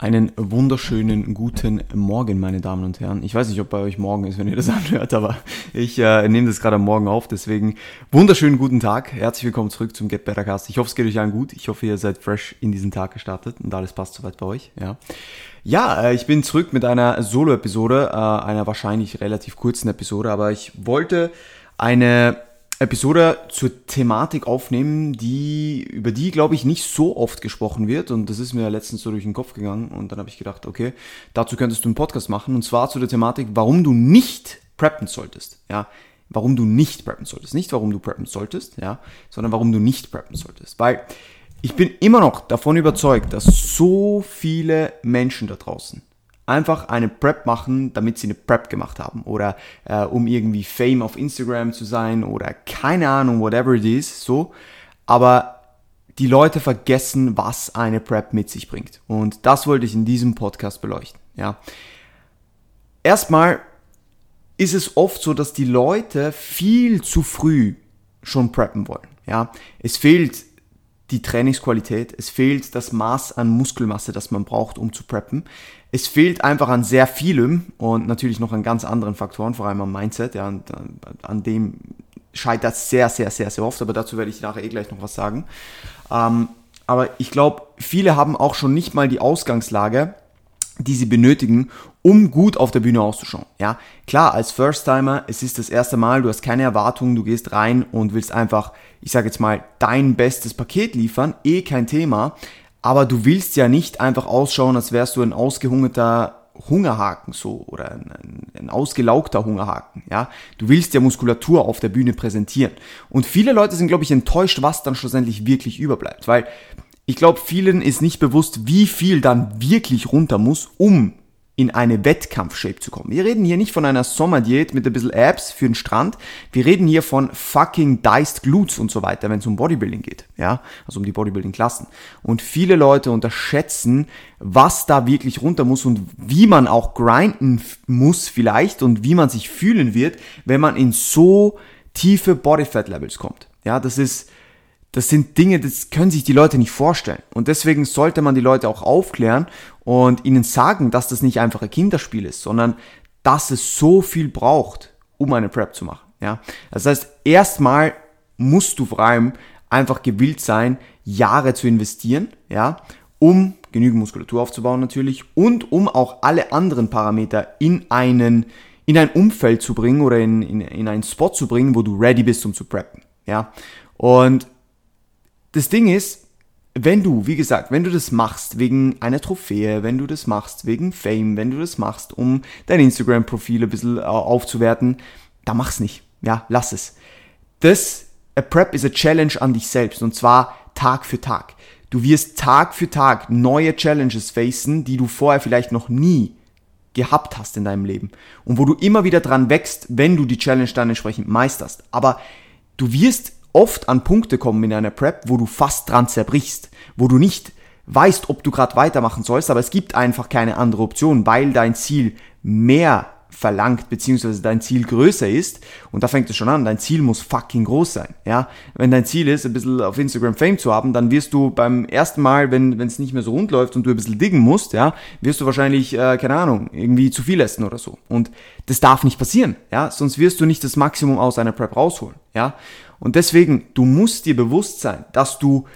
Einen wunderschönen guten Morgen, meine Damen und Herren. Ich weiß nicht, ob bei euch morgen ist, wenn ihr das anhört, aber ich äh, nehme das gerade am Morgen auf. Deswegen wunderschönen guten Tag. Herzlich willkommen zurück zum Get Better Cast. Ich hoffe, es geht euch allen gut. Ich hoffe, ihr seid fresh in diesen Tag gestartet und alles passt soweit bei euch. Ja, ja äh, ich bin zurück mit einer Solo-Episode, äh, einer wahrscheinlich relativ kurzen Episode, aber ich wollte eine Episode zur Thematik aufnehmen, die, über die, glaube ich, nicht so oft gesprochen wird. Und das ist mir letztens so durch den Kopf gegangen. Und dann habe ich gedacht, okay, dazu könntest du einen Podcast machen. Und zwar zu der Thematik, warum du nicht preppen solltest. Ja, warum du nicht preppen solltest. Nicht warum du preppen solltest, ja, sondern warum du nicht preppen solltest. Weil ich bin immer noch davon überzeugt, dass so viele Menschen da draußen einfach eine Prep machen, damit sie eine Prep gemacht haben oder äh, um irgendwie Fame auf Instagram zu sein oder keine Ahnung, whatever it is, so. Aber die Leute vergessen, was eine Prep mit sich bringt. Und das wollte ich in diesem Podcast beleuchten, ja. Erstmal ist es oft so, dass die Leute viel zu früh schon preppen wollen, ja. Es fehlt die Trainingsqualität, es fehlt das Maß an Muskelmasse, das man braucht, um zu preppen. Es fehlt einfach an sehr vielem und natürlich noch an ganz anderen Faktoren, vor allem am Mindset, ja, und an dem scheitert sehr, sehr, sehr, sehr oft, aber dazu werde ich nachher eh gleich noch was sagen. Ähm, aber ich glaube, viele haben auch schon nicht mal die Ausgangslage, die sie benötigen, um gut auf der Bühne auszuschauen. Ja, klar, als First-Timer, es ist das erste Mal, du hast keine Erwartungen, du gehst rein und willst einfach, ich sage jetzt mal, dein bestes Paket liefern, eh kein Thema, aber du willst ja nicht einfach ausschauen, als wärst du ein ausgehungerter Hungerhaken so oder ein, ein, ein, ausgelaugter Hungerhaken. Ja, du willst ja Muskulatur auf der Bühne präsentieren. Und viele Leute sind, glaube ich, enttäuscht, was dann schlussendlich wirklich überbleibt, weil ich glaube, vielen ist nicht bewusst, wie viel dann wirklich runter muss, um in eine Wettkampfshape zu kommen. Wir reden hier nicht von einer Sommerdiät mit ein bisschen Abs für den Strand. Wir reden hier von fucking diced glutes und so weiter, wenn es um Bodybuilding geht. Ja, also um die Bodybuilding-Klassen. Und viele Leute unterschätzen, was da wirklich runter muss und wie man auch grinden muss vielleicht und wie man sich fühlen wird, wenn man in so tiefe Bodyfat-Levels kommt. Ja, das ist, das sind Dinge, das können sich die Leute nicht vorstellen. Und deswegen sollte man die Leute auch aufklären und ihnen sagen, dass das nicht einfach ein Kinderspiel ist, sondern dass es so viel braucht, um eine Prep zu machen. Ja? Das heißt, erstmal musst du vor allem einfach gewillt sein, Jahre zu investieren, ja, um genügend Muskulatur aufzubauen natürlich und um auch alle anderen Parameter in einen in ein Umfeld zu bringen oder in, in, in einen Spot zu bringen, wo du ready bist, um zu preppen. Ja? Und das Ding ist, wenn du, wie gesagt, wenn du das machst wegen einer Trophäe, wenn du das machst wegen Fame, wenn du das machst, um dein Instagram-Profil ein bisschen äh, aufzuwerten, dann mach's nicht. Ja, lass es. Das, a Prep ist a Challenge an dich selbst und zwar Tag für Tag. Du wirst Tag für Tag neue Challenges facen, die du vorher vielleicht noch nie gehabt hast in deinem Leben und wo du immer wieder dran wächst, wenn du die Challenge dann entsprechend meisterst. Aber du wirst oft an Punkte kommen in einer Prep, wo du fast dran zerbrichst, wo du nicht weißt, ob du gerade weitermachen sollst, aber es gibt einfach keine andere Option, weil dein Ziel mehr verlangt, beziehungsweise dein Ziel größer ist, und da fängt es schon an, dein Ziel muss fucking groß sein, ja. Wenn dein Ziel ist, ein bisschen auf Instagram Fame zu haben, dann wirst du beim ersten Mal, wenn es nicht mehr so rund läuft und du ein bisschen diggen musst, ja, wirst du wahrscheinlich, äh, keine Ahnung, irgendwie zu viel essen oder so. Und das darf nicht passieren, ja, sonst wirst du nicht das Maximum aus einer Prep rausholen, ja. Und deswegen, du musst dir bewusst sein, dass du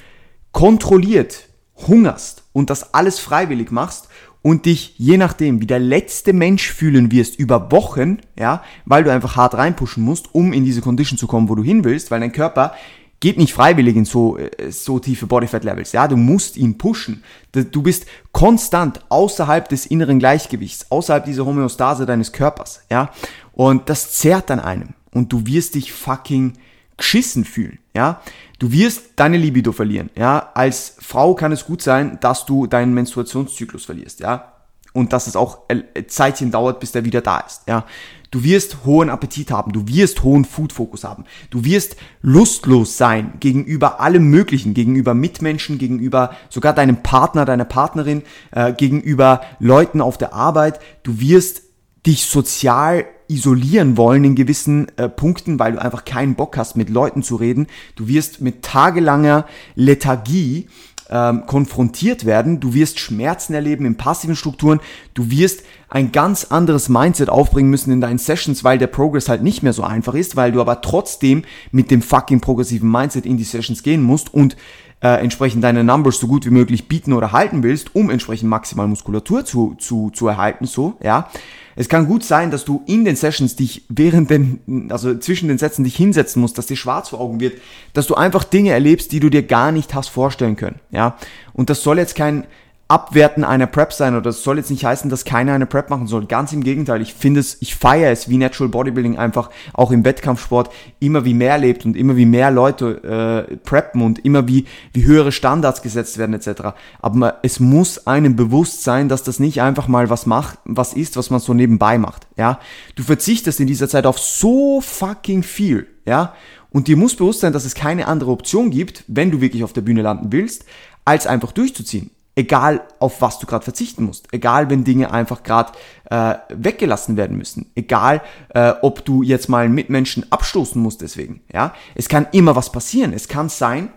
kontrolliert hungerst und das alles freiwillig machst und dich je nachdem wie der letzte Mensch fühlen wirst über Wochen, ja, weil du einfach hart reinpushen musst, um in diese Condition zu kommen, wo du hin willst, weil dein Körper geht nicht freiwillig in so, äh, so tiefe Bodyfat Levels, ja, du musst ihn pushen. Du bist konstant außerhalb des inneren Gleichgewichts, außerhalb dieser Homöostase deines Körpers, ja, und das zerrt an einem. Und du wirst dich fucking geschissen fühlen, ja. Du wirst deine Libido verlieren, ja. Als Frau kann es gut sein, dass du deinen Menstruationszyklus verlierst, ja. Und dass es auch Zeitchen dauert, bis der wieder da ist, ja. Du wirst hohen Appetit haben, du wirst hohen Food-Fokus haben, du wirst lustlos sein gegenüber allem Möglichen, gegenüber Mitmenschen, gegenüber sogar deinem Partner, deiner Partnerin, äh, gegenüber Leuten auf der Arbeit. Du wirst dich sozial isolieren wollen in gewissen äh, Punkten, weil du einfach keinen Bock hast, mit Leuten zu reden. Du wirst mit tagelanger Lethargie ähm, konfrontiert werden. Du wirst Schmerzen erleben in passiven Strukturen. Du wirst ein ganz anderes Mindset aufbringen müssen in deinen Sessions, weil der Progress halt nicht mehr so einfach ist, weil du aber trotzdem mit dem fucking progressiven Mindset in die Sessions gehen musst und äh, entsprechend deine Numbers so gut wie möglich bieten oder halten willst, um entsprechend maximal Muskulatur zu, zu, zu erhalten, so, ja. Es kann gut sein, dass du in den Sessions dich während den, also zwischen den Sätzen dich hinsetzen musst, dass dir schwarz vor Augen wird, dass du einfach Dinge erlebst, die du dir gar nicht hast vorstellen können, ja. Und das soll jetzt kein, Abwerten einer Prep sein oder das soll jetzt nicht heißen, dass keiner eine Prep machen soll. Ganz im Gegenteil, ich finde es, ich feiere es, wie Natural Bodybuilding einfach auch im Wettkampfsport immer wie mehr lebt und immer wie mehr Leute äh, preppen und immer wie, wie höhere Standards gesetzt werden etc. Aber es muss einem bewusst sein, dass das nicht einfach mal was macht, was ist, was man so nebenbei macht. Ja, du verzichtest in dieser Zeit auf so fucking viel. Ja, und dir muss bewusst sein, dass es keine andere Option gibt, wenn du wirklich auf der Bühne landen willst, als einfach durchzuziehen egal auf was du gerade verzichten musst, egal wenn Dinge einfach gerade äh, weggelassen werden müssen, egal äh, ob du jetzt mal einen Mitmenschen abstoßen musst deswegen, ja, es kann immer was passieren, es kann sein,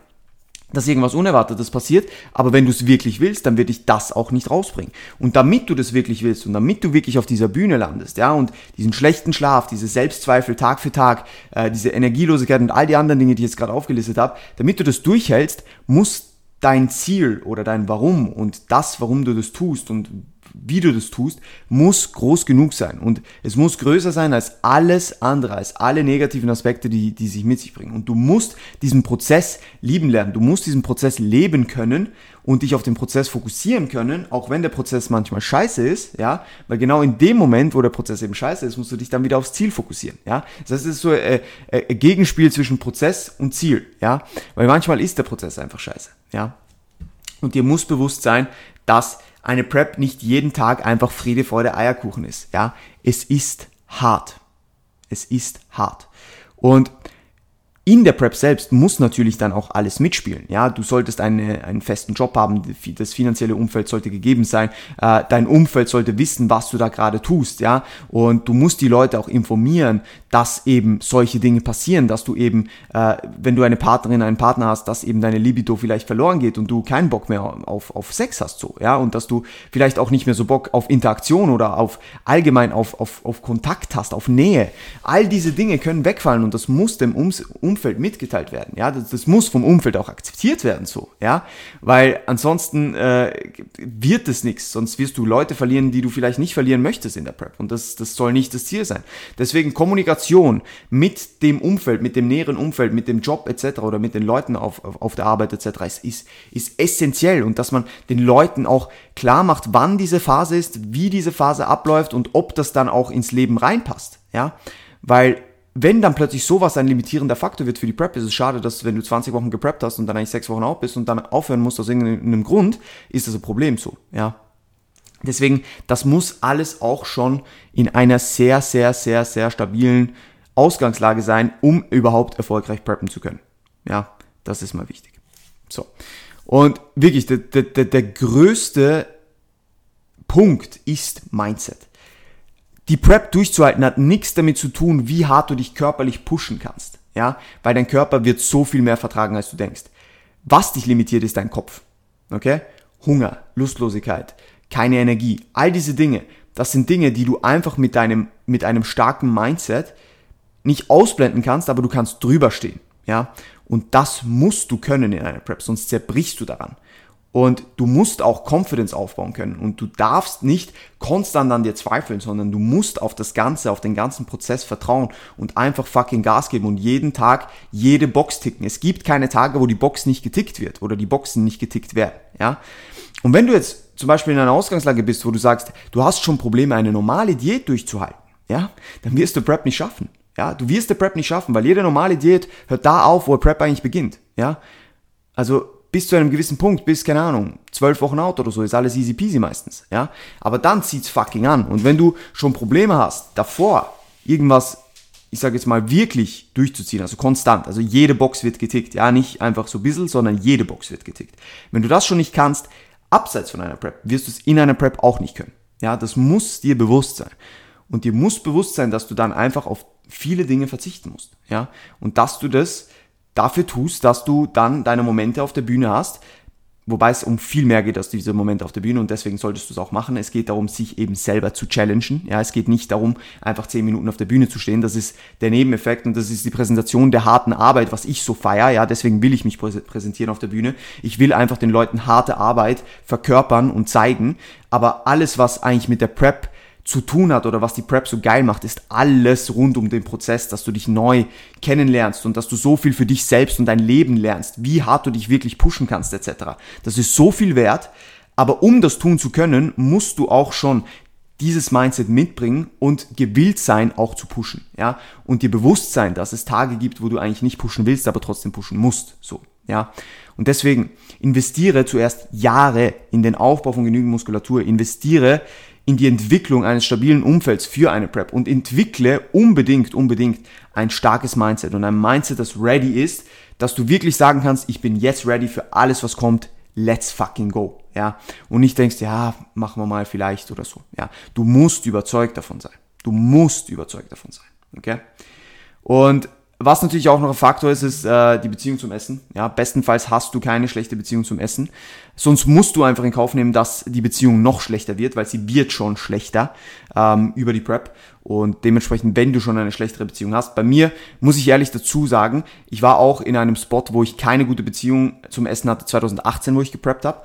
dass irgendwas Unerwartetes passiert, aber wenn du es wirklich willst, dann wird dich das auch nicht rausbringen. Und damit du das wirklich willst und damit du wirklich auf dieser Bühne landest, ja, und diesen schlechten Schlaf, diese Selbstzweifel Tag für Tag, äh, diese Energielosigkeit und all die anderen Dinge, die ich jetzt gerade aufgelistet habe, damit du das durchhältst, muss dein Ziel oder dein Warum und das, warum du das tust und wie du das tust, muss groß genug sein. Und es muss größer sein als alles andere, als alle negativen Aspekte, die, die sich mit sich bringen. Und du musst diesen Prozess lieben lernen. Du musst diesen Prozess leben können und dich auf den Prozess fokussieren können, auch wenn der Prozess manchmal scheiße ist, ja, weil genau in dem Moment, wo der Prozess eben scheiße ist, musst du dich dann wieder aufs Ziel fokussieren, ja. Das heißt, es ist so äh, äh, ein Gegenspiel zwischen Prozess und Ziel, ja, weil manchmal ist der Prozess einfach scheiße, ja. Und dir muss bewusst sein, dass eine Prep nicht jeden Tag einfach Friede, Freude, Eierkuchen ist, ja. Es ist hart. Es ist hart. Und in der Prep selbst muss natürlich dann auch alles mitspielen. Ja, du solltest eine, einen festen Job haben, das finanzielle Umfeld sollte gegeben sein, äh, dein Umfeld sollte wissen, was du da gerade tust, ja, und du musst die Leute auch informieren, dass eben solche Dinge passieren, dass du eben, äh, wenn du eine Partnerin, einen Partner hast, dass eben deine Libido vielleicht verloren geht und du keinen Bock mehr auf, auf Sex hast, so, ja, und dass du vielleicht auch nicht mehr so Bock auf Interaktion oder auf allgemein auf, auf, auf Kontakt hast, auf Nähe. All diese Dinge können wegfallen und das muss dem Umfeld Umfeld mitgeteilt werden. Ja, das, das muss vom Umfeld auch akzeptiert werden, so, ja, weil ansonsten äh, wird es nichts, sonst wirst du Leute verlieren, die du vielleicht nicht verlieren möchtest in der Prep und das, das soll nicht das Ziel sein. Deswegen Kommunikation mit dem Umfeld, mit dem näheren Umfeld, mit dem Job etc. oder mit den Leuten auf, auf, auf der Arbeit etc. Ist, ist, ist essentiell und dass man den Leuten auch klar macht, wann diese Phase ist, wie diese Phase abläuft und ob das dann auch ins Leben reinpasst, ja, weil wenn dann plötzlich sowas ein limitierender Faktor wird für die Prep, ist es schade, dass wenn du 20 Wochen gepreppt hast und dann eigentlich 6 Wochen out bist und dann aufhören musst aus irgendeinem Grund, ist das ein Problem so, ja. Deswegen, das muss alles auch schon in einer sehr, sehr, sehr, sehr stabilen Ausgangslage sein, um überhaupt erfolgreich preppen zu können. Ja, das ist mal wichtig. So. Und wirklich, der, der, der größte Punkt ist Mindset die Prep durchzuhalten hat nichts damit zu tun, wie hart du dich körperlich pushen kannst. Ja, weil dein Körper wird so viel mehr vertragen, als du denkst. Was dich limitiert, ist dein Kopf. Okay? Hunger, Lustlosigkeit, keine Energie, all diese Dinge, das sind Dinge, die du einfach mit deinem, mit einem starken Mindset nicht ausblenden kannst, aber du kannst drüber stehen. Ja? Und das musst du können in einer Prep, sonst zerbrichst du daran. Und du musst auch Confidence aufbauen können. Und du darfst nicht konstant an dir zweifeln, sondern du musst auf das Ganze, auf den ganzen Prozess vertrauen und einfach fucking Gas geben und jeden Tag jede Box ticken. Es gibt keine Tage, wo die Box nicht getickt wird oder die Boxen nicht getickt werden. Ja? Und wenn du jetzt zum Beispiel in einer Ausgangslage bist, wo du sagst, du hast schon Probleme, eine normale Diät durchzuhalten, ja, dann wirst du Prep nicht schaffen. Ja, du wirst der Prep nicht schaffen, weil jede normale Diät hört da auf, wo Prep eigentlich beginnt. Ja, also bis zu einem gewissen Punkt, bis, keine Ahnung, zwölf Wochen out oder so, ist alles easy peasy meistens, ja. Aber dann zieht's fucking an. Und wenn du schon Probleme hast, davor irgendwas, ich sage jetzt mal, wirklich durchzuziehen, also konstant, also jede Box wird getickt, ja, nicht einfach so ein bisschen, sondern jede Box wird getickt. Wenn du das schon nicht kannst, abseits von einer Prep, wirst du es in einer Prep auch nicht können. Ja, das muss dir bewusst sein. Und dir muss bewusst sein, dass du dann einfach auf viele Dinge verzichten musst, ja. Und dass du das dafür tust, dass du dann deine Momente auf der Bühne hast, wobei es um viel mehr geht als dieser Moment auf der Bühne und deswegen solltest du es auch machen. Es geht darum, sich eben selber zu challengen. Ja, es geht nicht darum, einfach zehn Minuten auf der Bühne zu stehen. Das ist der Nebeneffekt und das ist die Präsentation der harten Arbeit, was ich so feier. Ja, deswegen will ich mich präsentieren auf der Bühne. Ich will einfach den Leuten harte Arbeit verkörpern und zeigen. Aber alles, was eigentlich mit der Prep zu tun hat oder was die Prep so geil macht, ist alles rund um den Prozess, dass du dich neu kennenlernst und dass du so viel für dich selbst und dein Leben lernst, wie hart du dich wirklich pushen kannst etc. Das ist so viel wert, aber um das tun zu können, musst du auch schon dieses Mindset mitbringen und gewillt sein, auch zu pushen, ja, und dir bewusst sein, dass es Tage gibt, wo du eigentlich nicht pushen willst, aber trotzdem pushen musst, so, ja. Und deswegen investiere zuerst Jahre in den Aufbau von genügend Muskulatur, investiere in die Entwicklung eines stabilen Umfelds für eine Prep und entwickle unbedingt, unbedingt ein starkes Mindset und ein Mindset, das ready ist, dass du wirklich sagen kannst, ich bin jetzt ready für alles, was kommt, let's fucking go, ja. Und nicht denkst, ja, machen wir mal vielleicht oder so, ja. Du musst überzeugt davon sein. Du musst überzeugt davon sein, okay? Und was natürlich auch noch ein Faktor ist, ist äh, die Beziehung zum Essen. Ja, bestenfalls hast du keine schlechte Beziehung zum Essen. Sonst musst du einfach in Kauf nehmen, dass die Beziehung noch schlechter wird, weil sie wird schon schlechter ähm, über die Prep. Und dementsprechend, wenn du schon eine schlechtere Beziehung hast. Bei mir muss ich ehrlich dazu sagen, ich war auch in einem Spot, wo ich keine gute Beziehung zum Essen hatte, 2018, wo ich gepreppt habe.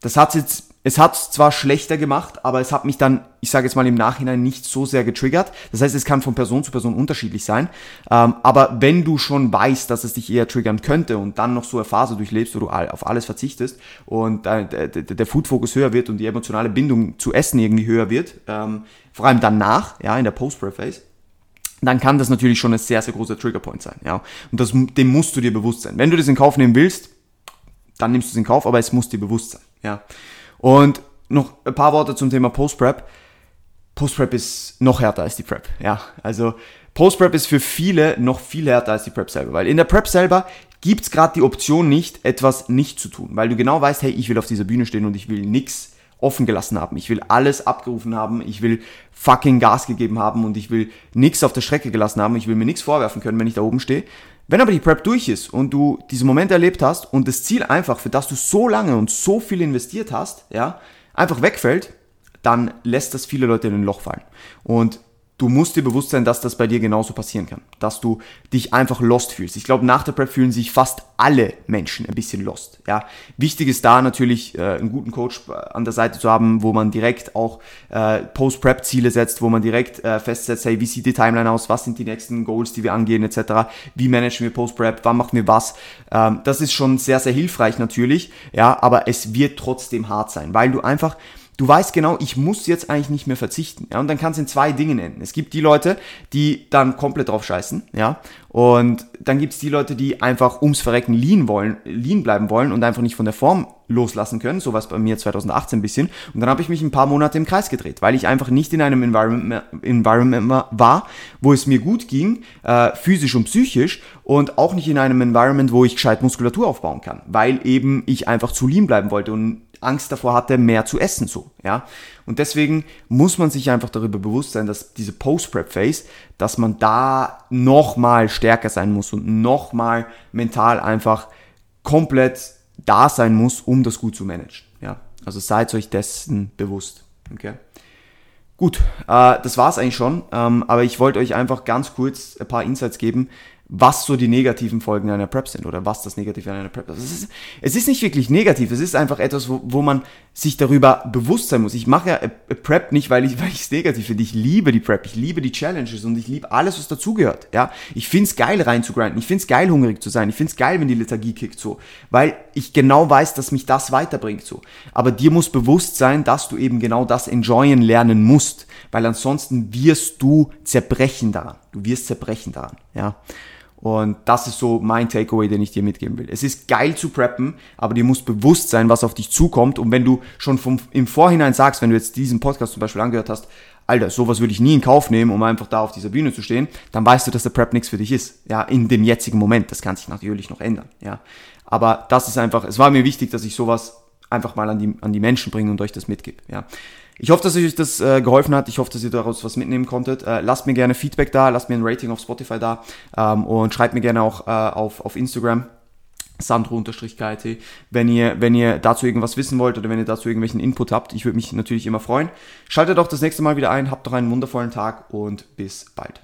Das hat jetzt es hat zwar schlechter gemacht, aber es hat mich dann, ich sage jetzt mal im Nachhinein, nicht so sehr getriggert. Das heißt, es kann von Person zu Person unterschiedlich sein. Ähm, aber wenn du schon weißt, dass es dich eher triggern könnte und dann noch so eine Phase durchlebst, wo du auf alles verzichtest und der, der, der Food-Fokus höher wird und die emotionale Bindung zu Essen irgendwie höher wird, ähm, vor allem danach, ja, in der Post-Prep-Phase, dann kann das natürlich schon ein sehr, sehr großer Triggerpoint sein. Ja. Und das, dem musst du dir bewusst sein. Wenn du das in Kauf nehmen willst, dann nimmst du es in Kauf, aber es muss dir bewusst sein. Ja. Und noch ein paar Worte zum Thema Post-Prep. Post-Prep ist noch härter als die Prep. Ja, also Post-Prep ist für viele noch viel härter als die Prep selber, weil in der Prep selber gibt's gerade die Option nicht, etwas nicht zu tun, weil du genau weißt, hey, ich will auf dieser Bühne stehen und ich will nix offen gelassen haben. Ich will alles abgerufen haben, ich will fucking Gas gegeben haben und ich will nix auf der Strecke gelassen haben, ich will mir nichts vorwerfen können, wenn ich da oben stehe. Wenn aber die Prep durch ist und du diesen Moment erlebt hast und das Ziel einfach, für das du so lange und so viel investiert hast, ja, einfach wegfällt, dann lässt das viele Leute in ein Loch fallen. Und du musst dir bewusst sein, dass das bei dir genauso passieren kann. Dass du dich einfach lost fühlst. Ich glaube, nach der Prep fühlen sich fast alle Menschen ein bisschen lost. Ja, wichtig ist da natürlich äh, einen guten Coach an der Seite zu haben, wo man direkt auch äh, Post-Prep-Ziele setzt, wo man direkt äh, festsetzt, hey, wie sieht die Timeline aus, was sind die nächsten Goals, die wir angehen, etc. Wie managen wir Post-Prep, wann machen wir was. Ähm, das ist schon sehr, sehr hilfreich natürlich, ja, aber es wird trotzdem hart sein, weil du einfach du weißt genau, ich muss jetzt eigentlich nicht mehr verzichten. Ja, und dann kannst du in zwei Dingen enden. Es gibt die Leute, die dann komplett drauf scheißen, ja, und dann gibt es die Leute, die einfach ums Verrecken lean wollen, lean bleiben wollen und einfach nicht von der Form loslassen können. So was bei mir 2018 ein bisschen. Und dann habe ich mich ein paar Monate im Kreis gedreht, weil ich einfach nicht in einem Environment, Environment war, wo es mir gut ging, äh, physisch und psychisch, und auch nicht in einem Environment, wo ich gescheit Muskulatur aufbauen kann, weil eben ich einfach zu lean bleiben wollte und Angst davor hatte, mehr zu essen, so, ja. Und deswegen muss man sich einfach darüber bewusst sein, dass diese Post-Prep-Phase, dass man da nochmal stärker sein muss und nochmal mental einfach komplett da sein muss, um das gut zu managen, ja. Also seid euch dessen bewusst, okay. Gut, äh, das war's eigentlich schon, ähm, aber ich wollte euch einfach ganz kurz ein paar Insights geben, was so die negativen Folgen einer Prep sind oder was das Negative an einer Prep ist. Es ist, es ist nicht wirklich negativ, es ist einfach etwas, wo, wo man sich darüber bewusst sein muss. Ich mache ja Prep nicht, weil ich weil es negativ finde. Ich liebe die Prep, ich liebe die Challenges und ich liebe alles, was dazugehört. Ja, ich find's geil rein zu grinden, ich find's geil hungrig zu sein, ich find's geil, wenn die Lethargie kickt so, weil ich genau weiß, dass mich das weiterbringt so. Aber dir muss bewusst sein, dass du eben genau das enjoyen lernen musst, weil ansonsten wirst du zerbrechen daran. Du wirst zerbrechen daran. Ja. Und das ist so mein Takeaway, den ich dir mitgeben will. Es ist geil zu preppen, aber dir muss bewusst sein, was auf dich zukommt. Und wenn du schon vom, im Vorhinein sagst, wenn du jetzt diesen Podcast zum Beispiel angehört hast, Alter, sowas würde ich nie in Kauf nehmen, um einfach da auf dieser Bühne zu stehen, dann weißt du, dass der Prep nichts für dich ist. Ja, in dem jetzigen Moment. Das kann sich natürlich noch ändern. Ja, aber das ist einfach, es war mir wichtig, dass ich sowas einfach mal an die, an die Menschen bringe und euch das mitgebe. Ja. Ich hoffe, dass euch das äh, geholfen hat. Ich hoffe, dass ihr daraus was mitnehmen konntet. Äh, lasst mir gerne Feedback da, lasst mir ein Rating auf Spotify da ähm, und schreibt mir gerne auch äh, auf, auf Instagram Sandro-KIT, wenn ihr, wenn ihr dazu irgendwas wissen wollt oder wenn ihr dazu irgendwelchen Input habt. Ich würde mich natürlich immer freuen. Schaltet auch das nächste Mal wieder ein, habt noch einen wundervollen Tag und bis bald.